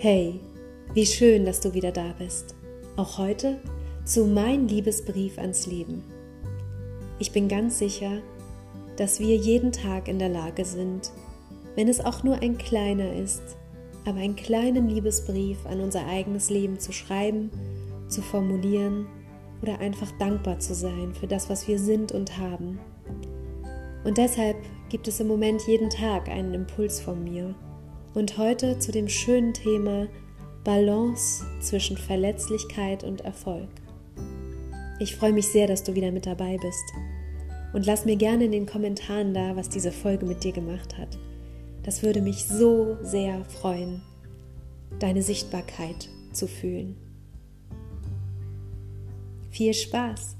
Hey, wie schön, dass du wieder da bist. Auch heute zu Mein Liebesbrief ans Leben. Ich bin ganz sicher, dass wir jeden Tag in der Lage sind, wenn es auch nur ein kleiner ist, aber einen kleinen Liebesbrief an unser eigenes Leben zu schreiben, zu formulieren oder einfach dankbar zu sein für das, was wir sind und haben. Und deshalb gibt es im Moment jeden Tag einen Impuls von mir und heute zu dem schönen Thema Balance zwischen Verletzlichkeit und Erfolg. Ich freue mich sehr, dass du wieder mit dabei bist. Und lass mir gerne in den Kommentaren da, was diese Folge mit dir gemacht hat. Das würde mich so sehr freuen, deine Sichtbarkeit zu fühlen. Viel Spaß!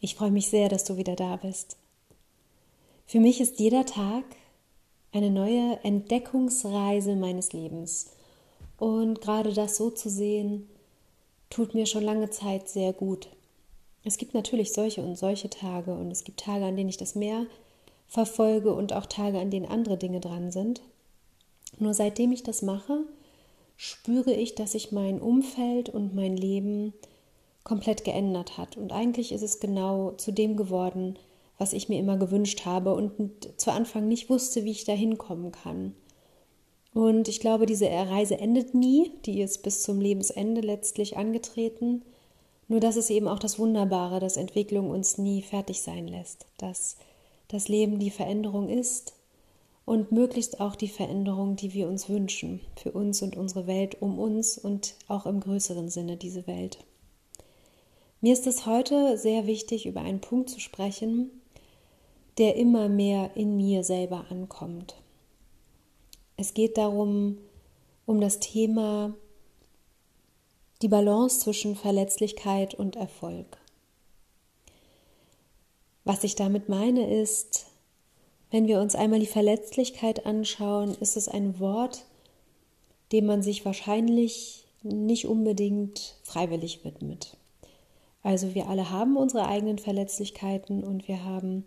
Ich freue mich sehr, dass du wieder da bist. Für mich ist jeder Tag eine neue Entdeckungsreise meines Lebens. Und gerade das so zu sehen, tut mir schon lange Zeit sehr gut. Es gibt natürlich solche und solche Tage und es gibt Tage, an denen ich das mehr verfolge und auch Tage, an denen andere Dinge dran sind. Nur seitdem ich das mache, spüre ich, dass sich mein Umfeld und mein Leben komplett geändert hat. Und eigentlich ist es genau zu dem geworden, was ich mir immer gewünscht habe und zu Anfang nicht wusste, wie ich da hinkommen kann. Und ich glaube, diese Reise endet nie, die ist bis zum Lebensende letztlich angetreten. Nur das ist eben auch das Wunderbare, dass Entwicklung uns nie fertig sein lässt, dass das Leben die Veränderung ist und möglichst auch die Veränderung, die wir uns wünschen, für uns und unsere Welt um uns und auch im größeren Sinne diese Welt. Mir ist es heute sehr wichtig, über einen Punkt zu sprechen, der immer mehr in mir selber ankommt. Es geht darum, um das Thema die Balance zwischen Verletzlichkeit und Erfolg. Was ich damit meine ist, wenn wir uns einmal die Verletzlichkeit anschauen, ist es ein Wort, dem man sich wahrscheinlich nicht unbedingt freiwillig widmet. Also wir alle haben unsere eigenen Verletzlichkeiten und wir haben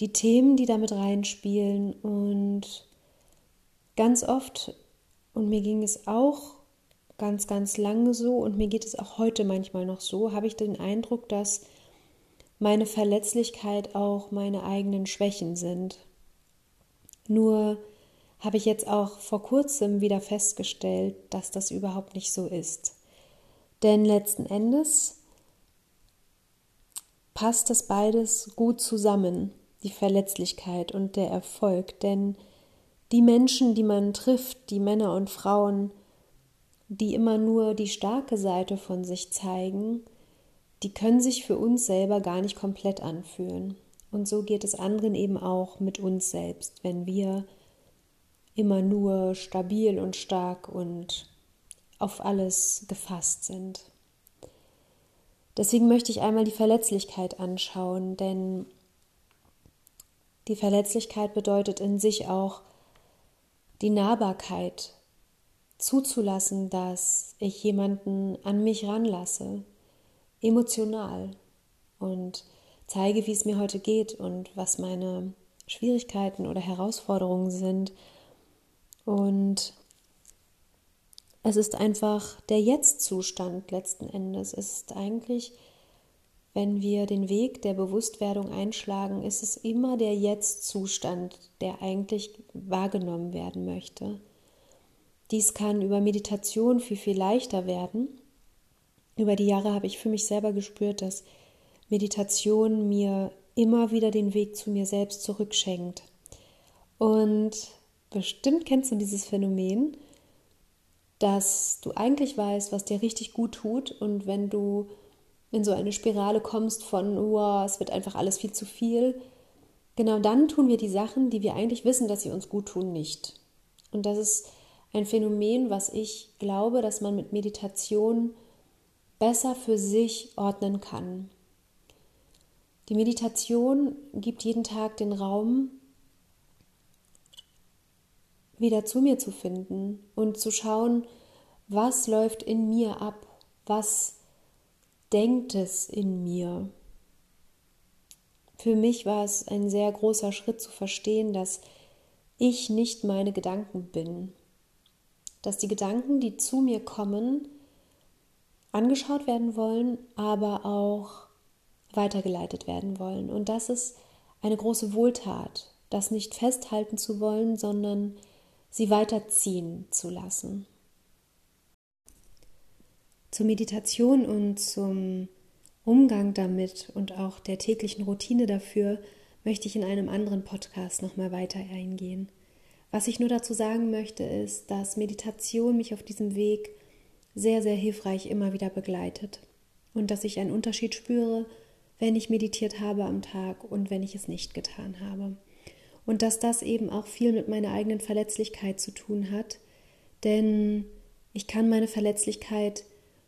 die Themen, die damit reinspielen und ganz oft, und mir ging es auch ganz, ganz lange so und mir geht es auch heute manchmal noch so, habe ich den Eindruck, dass meine Verletzlichkeit auch meine eigenen Schwächen sind. Nur habe ich jetzt auch vor kurzem wieder festgestellt, dass das überhaupt nicht so ist. Denn letzten Endes passt das beides gut zusammen, die Verletzlichkeit und der Erfolg, denn die Menschen, die man trifft, die Männer und Frauen, die immer nur die starke Seite von sich zeigen, die können sich für uns selber gar nicht komplett anfühlen. Und so geht es anderen eben auch mit uns selbst, wenn wir immer nur stabil und stark und auf alles gefasst sind. Deswegen möchte ich einmal die Verletzlichkeit anschauen, denn die Verletzlichkeit bedeutet in sich auch die Nahbarkeit, zuzulassen, dass ich jemanden an mich ranlasse, emotional und zeige, wie es mir heute geht und was meine Schwierigkeiten oder Herausforderungen sind. Und es ist einfach der Jetzt-Zustand letzten Endes. Es ist eigentlich, wenn wir den Weg der Bewusstwerdung einschlagen, ist es immer der Jetzt-Zustand, der eigentlich wahrgenommen werden möchte. Dies kann über Meditation viel, viel leichter werden. Über die Jahre habe ich für mich selber gespürt, dass Meditation mir immer wieder den Weg zu mir selbst zurückschenkt. Und bestimmt kennst du dieses Phänomen, dass du eigentlich weißt, was dir richtig gut tut und wenn du in so eine Spirale kommst von, oh, es wird einfach alles viel zu viel, genau dann tun wir die Sachen, die wir eigentlich wissen, dass sie uns gut tun, nicht. Und das ist ein Phänomen, was ich glaube, dass man mit Meditation besser für sich ordnen kann. Die Meditation gibt jeden Tag den Raum, wieder zu mir zu finden und zu schauen, was läuft in mir ab, was denkt es in mir, für mich war es ein sehr großer Schritt zu verstehen, dass ich nicht meine Gedanken bin. Dass die Gedanken, die zu mir kommen, angeschaut werden wollen, aber auch weitergeleitet werden wollen. Und das ist eine große Wohltat, das nicht festhalten zu wollen, sondern sie weiterziehen zu lassen. Zur Meditation und zum Umgang damit und auch der täglichen Routine dafür möchte ich in einem anderen Podcast nochmal weiter eingehen. Was ich nur dazu sagen möchte, ist, dass Meditation mich auf diesem Weg sehr, sehr hilfreich immer wieder begleitet und dass ich einen Unterschied spüre, wenn ich meditiert habe am Tag und wenn ich es nicht getan habe. Und dass das eben auch viel mit meiner eigenen Verletzlichkeit zu tun hat, denn ich kann meine Verletzlichkeit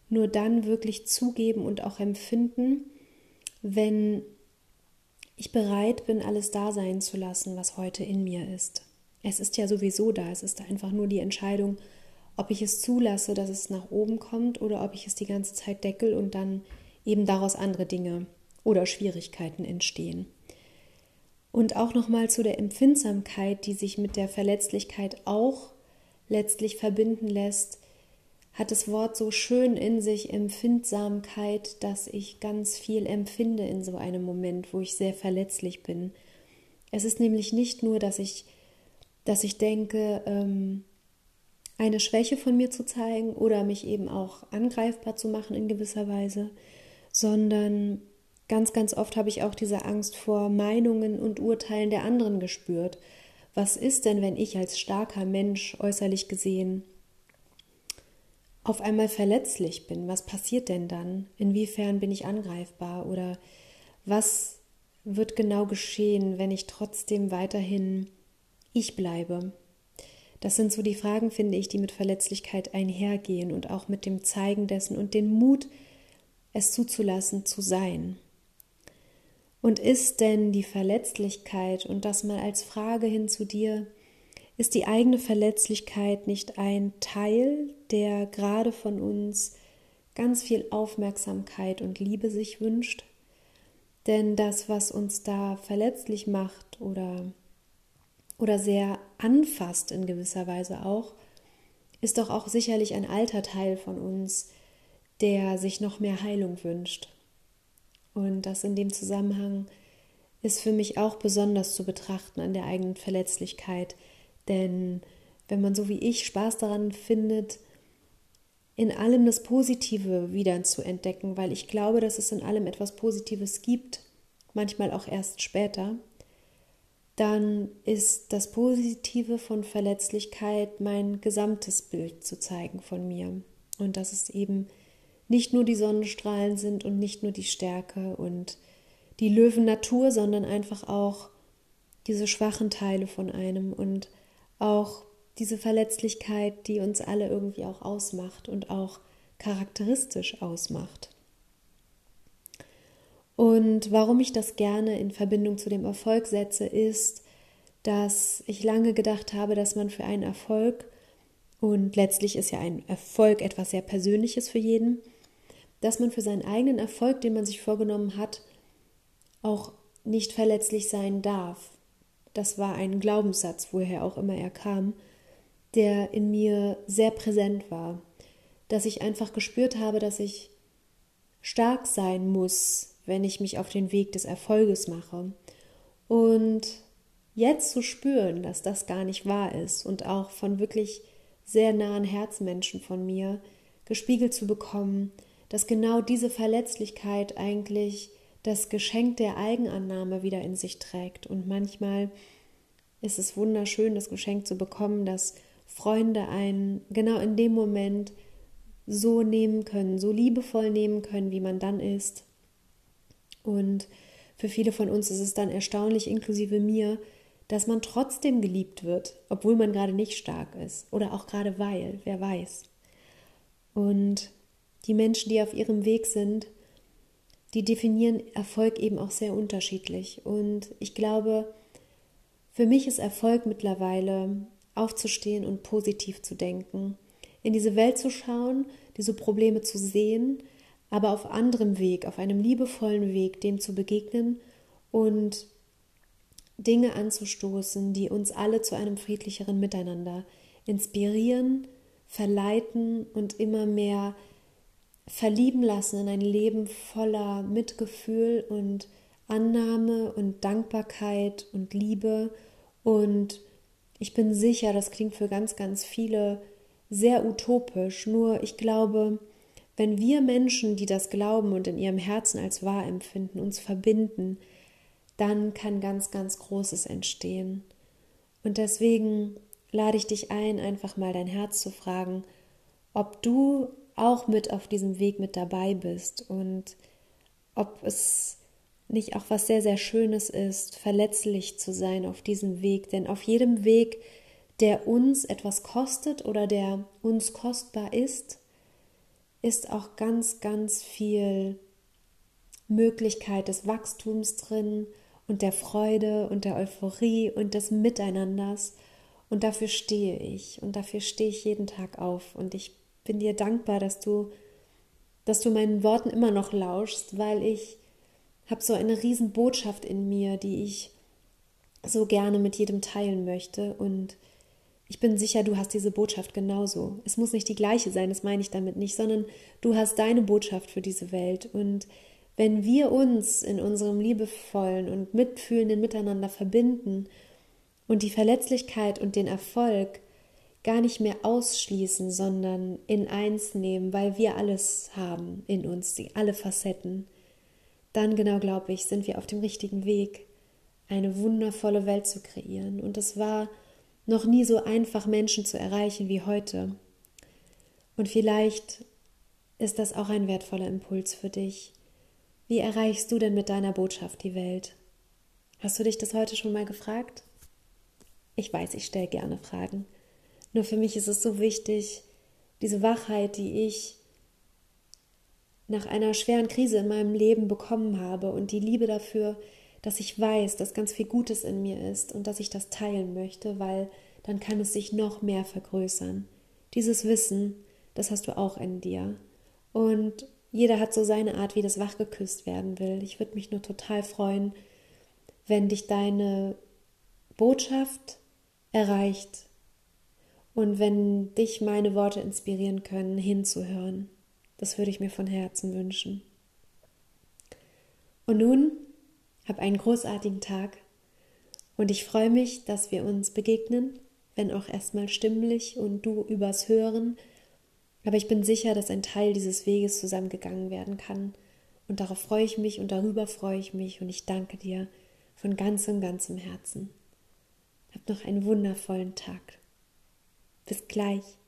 nur dann wirklich zugeben und auch empfinden, wenn ich bereit bin, alles da sein zu lassen, was heute in mir ist. Es ist ja sowieso da, es ist einfach nur die Entscheidung, ob ich es zulasse, dass es nach oben kommt oder ob ich es die ganze Zeit deckel und dann eben daraus andere Dinge oder Schwierigkeiten entstehen. Und auch nochmal zu der Empfindsamkeit, die sich mit der Verletzlichkeit auch letztlich verbinden lässt, hat das Wort so schön in sich Empfindsamkeit, dass ich ganz viel empfinde in so einem Moment, wo ich sehr verletzlich bin. Es ist nämlich nicht nur, dass ich, dass ich denke, ähm, eine Schwäche von mir zu zeigen oder mich eben auch angreifbar zu machen in gewisser Weise, sondern ganz, ganz oft habe ich auch diese Angst vor Meinungen und Urteilen der anderen gespürt. Was ist denn, wenn ich als starker Mensch äußerlich gesehen auf einmal verletzlich bin, was passiert denn dann? Inwiefern bin ich angreifbar? Oder was wird genau geschehen, wenn ich trotzdem weiterhin ich bleibe? Das sind so die Fragen, finde ich, die mit Verletzlichkeit einhergehen und auch mit dem Zeigen dessen und den Mut, es zuzulassen, zu sein. Und ist denn die Verletzlichkeit, und das mal als Frage hin zu dir, ist die eigene Verletzlichkeit nicht ein Teil, der gerade von uns ganz viel Aufmerksamkeit und Liebe sich wünscht? Denn das, was uns da verletzlich macht oder, oder sehr anfasst in gewisser Weise auch, ist doch auch sicherlich ein alter Teil von uns, der sich noch mehr Heilung wünscht. Und das in dem Zusammenhang ist für mich auch besonders zu betrachten an der eigenen Verletzlichkeit, denn wenn man so wie ich Spaß daran findet, in allem das Positive wieder zu entdecken, weil ich glaube, dass es in allem etwas Positives gibt, manchmal auch erst später, dann ist das Positive von Verletzlichkeit mein gesamtes Bild zu zeigen von mir. Und dass es eben nicht nur die Sonnenstrahlen sind und nicht nur die Stärke und die Löwen-Natur, sondern einfach auch diese schwachen Teile von einem und auch diese Verletzlichkeit, die uns alle irgendwie auch ausmacht und auch charakteristisch ausmacht. Und warum ich das gerne in Verbindung zu dem Erfolg setze, ist, dass ich lange gedacht habe, dass man für einen Erfolg, und letztlich ist ja ein Erfolg etwas sehr Persönliches für jeden, dass man für seinen eigenen Erfolg, den man sich vorgenommen hat, auch nicht verletzlich sein darf, das war ein Glaubenssatz, woher auch immer er kam, der in mir sehr präsent war, dass ich einfach gespürt habe, dass ich stark sein muss, wenn ich mich auf den Weg des Erfolges mache. Und jetzt zu spüren, dass das gar nicht wahr ist und auch von wirklich sehr nahen Herzmenschen von mir gespiegelt zu bekommen, dass genau diese Verletzlichkeit eigentlich das Geschenk der Eigenannahme wieder in sich trägt. Und manchmal ist es wunderschön, das Geschenk zu bekommen, dass Freunde einen genau in dem Moment so nehmen können, so liebevoll nehmen können, wie man dann ist. Und für viele von uns ist es dann erstaunlich, inklusive mir, dass man trotzdem geliebt wird, obwohl man gerade nicht stark ist oder auch gerade weil, wer weiß. Und die Menschen, die auf ihrem Weg sind, die definieren Erfolg eben auch sehr unterschiedlich. Und ich glaube, für mich ist Erfolg mittlerweile aufzustehen und positiv zu denken, in diese Welt zu schauen, diese Probleme zu sehen, aber auf anderem Weg, auf einem liebevollen Weg dem zu begegnen und Dinge anzustoßen, die uns alle zu einem friedlicheren Miteinander inspirieren, verleiten und immer mehr verlieben lassen in ein Leben voller Mitgefühl und Annahme und Dankbarkeit und Liebe. Und ich bin sicher, das klingt für ganz, ganz viele sehr utopisch. Nur ich glaube, wenn wir Menschen, die das glauben und in ihrem Herzen als wahr empfinden, uns verbinden, dann kann ganz, ganz Großes entstehen. Und deswegen lade ich dich ein, einfach mal dein Herz zu fragen, ob du auch mit auf diesem Weg mit dabei bist und ob es nicht auch was sehr, sehr Schönes ist, verletzlich zu sein auf diesem Weg. Denn auf jedem Weg, der uns etwas kostet oder der uns kostbar ist, ist auch ganz, ganz viel Möglichkeit des Wachstums drin und der Freude und der Euphorie und des Miteinanders. Und dafür stehe ich und dafür stehe ich jeden Tag auf. Und ich bin dir dankbar, dass du, dass du meinen Worten immer noch lauschst, weil ich habe so eine riesen Botschaft in mir, die ich so gerne mit jedem teilen möchte. Und ich bin sicher, du hast diese Botschaft genauso. Es muss nicht die gleiche sein, das meine ich damit nicht, sondern du hast deine Botschaft für diese Welt. Und wenn wir uns in unserem liebevollen und mitfühlenden Miteinander verbinden und die Verletzlichkeit und den Erfolg gar nicht mehr ausschließen, sondern in eins nehmen, weil wir alles haben in uns, die, alle Facetten, dann genau glaube ich, sind wir auf dem richtigen Weg, eine wundervolle Welt zu kreieren. Und es war noch nie so einfach, Menschen zu erreichen wie heute. Und vielleicht ist das auch ein wertvoller Impuls für dich, wie erreichst du denn mit deiner Botschaft die Welt? Hast du dich das heute schon mal gefragt? Ich weiß, ich stelle gerne Fragen. Nur für mich ist es so wichtig, diese Wachheit, die ich nach einer schweren Krise in meinem Leben bekommen habe und die Liebe dafür, dass ich weiß, dass ganz viel Gutes in mir ist und dass ich das teilen möchte, weil dann kann es sich noch mehr vergrößern. Dieses Wissen, das hast du auch in dir. Und jeder hat so seine Art, wie das wachgeküsst werden will. Ich würde mich nur total freuen, wenn dich deine Botschaft erreicht und wenn dich meine Worte inspirieren können, hinzuhören. Das würde ich mir von Herzen wünschen. Und nun hab einen großartigen Tag und ich freue mich, dass wir uns begegnen, wenn auch erstmal stimmlich und du übers Hören aber ich bin sicher, dass ein Teil dieses Weges zusammengegangen werden kann. Und darauf freue ich mich und darüber freue ich mich und ich danke dir von ganzem, ganzem Herzen. Hab noch einen wundervollen Tag. Bis gleich.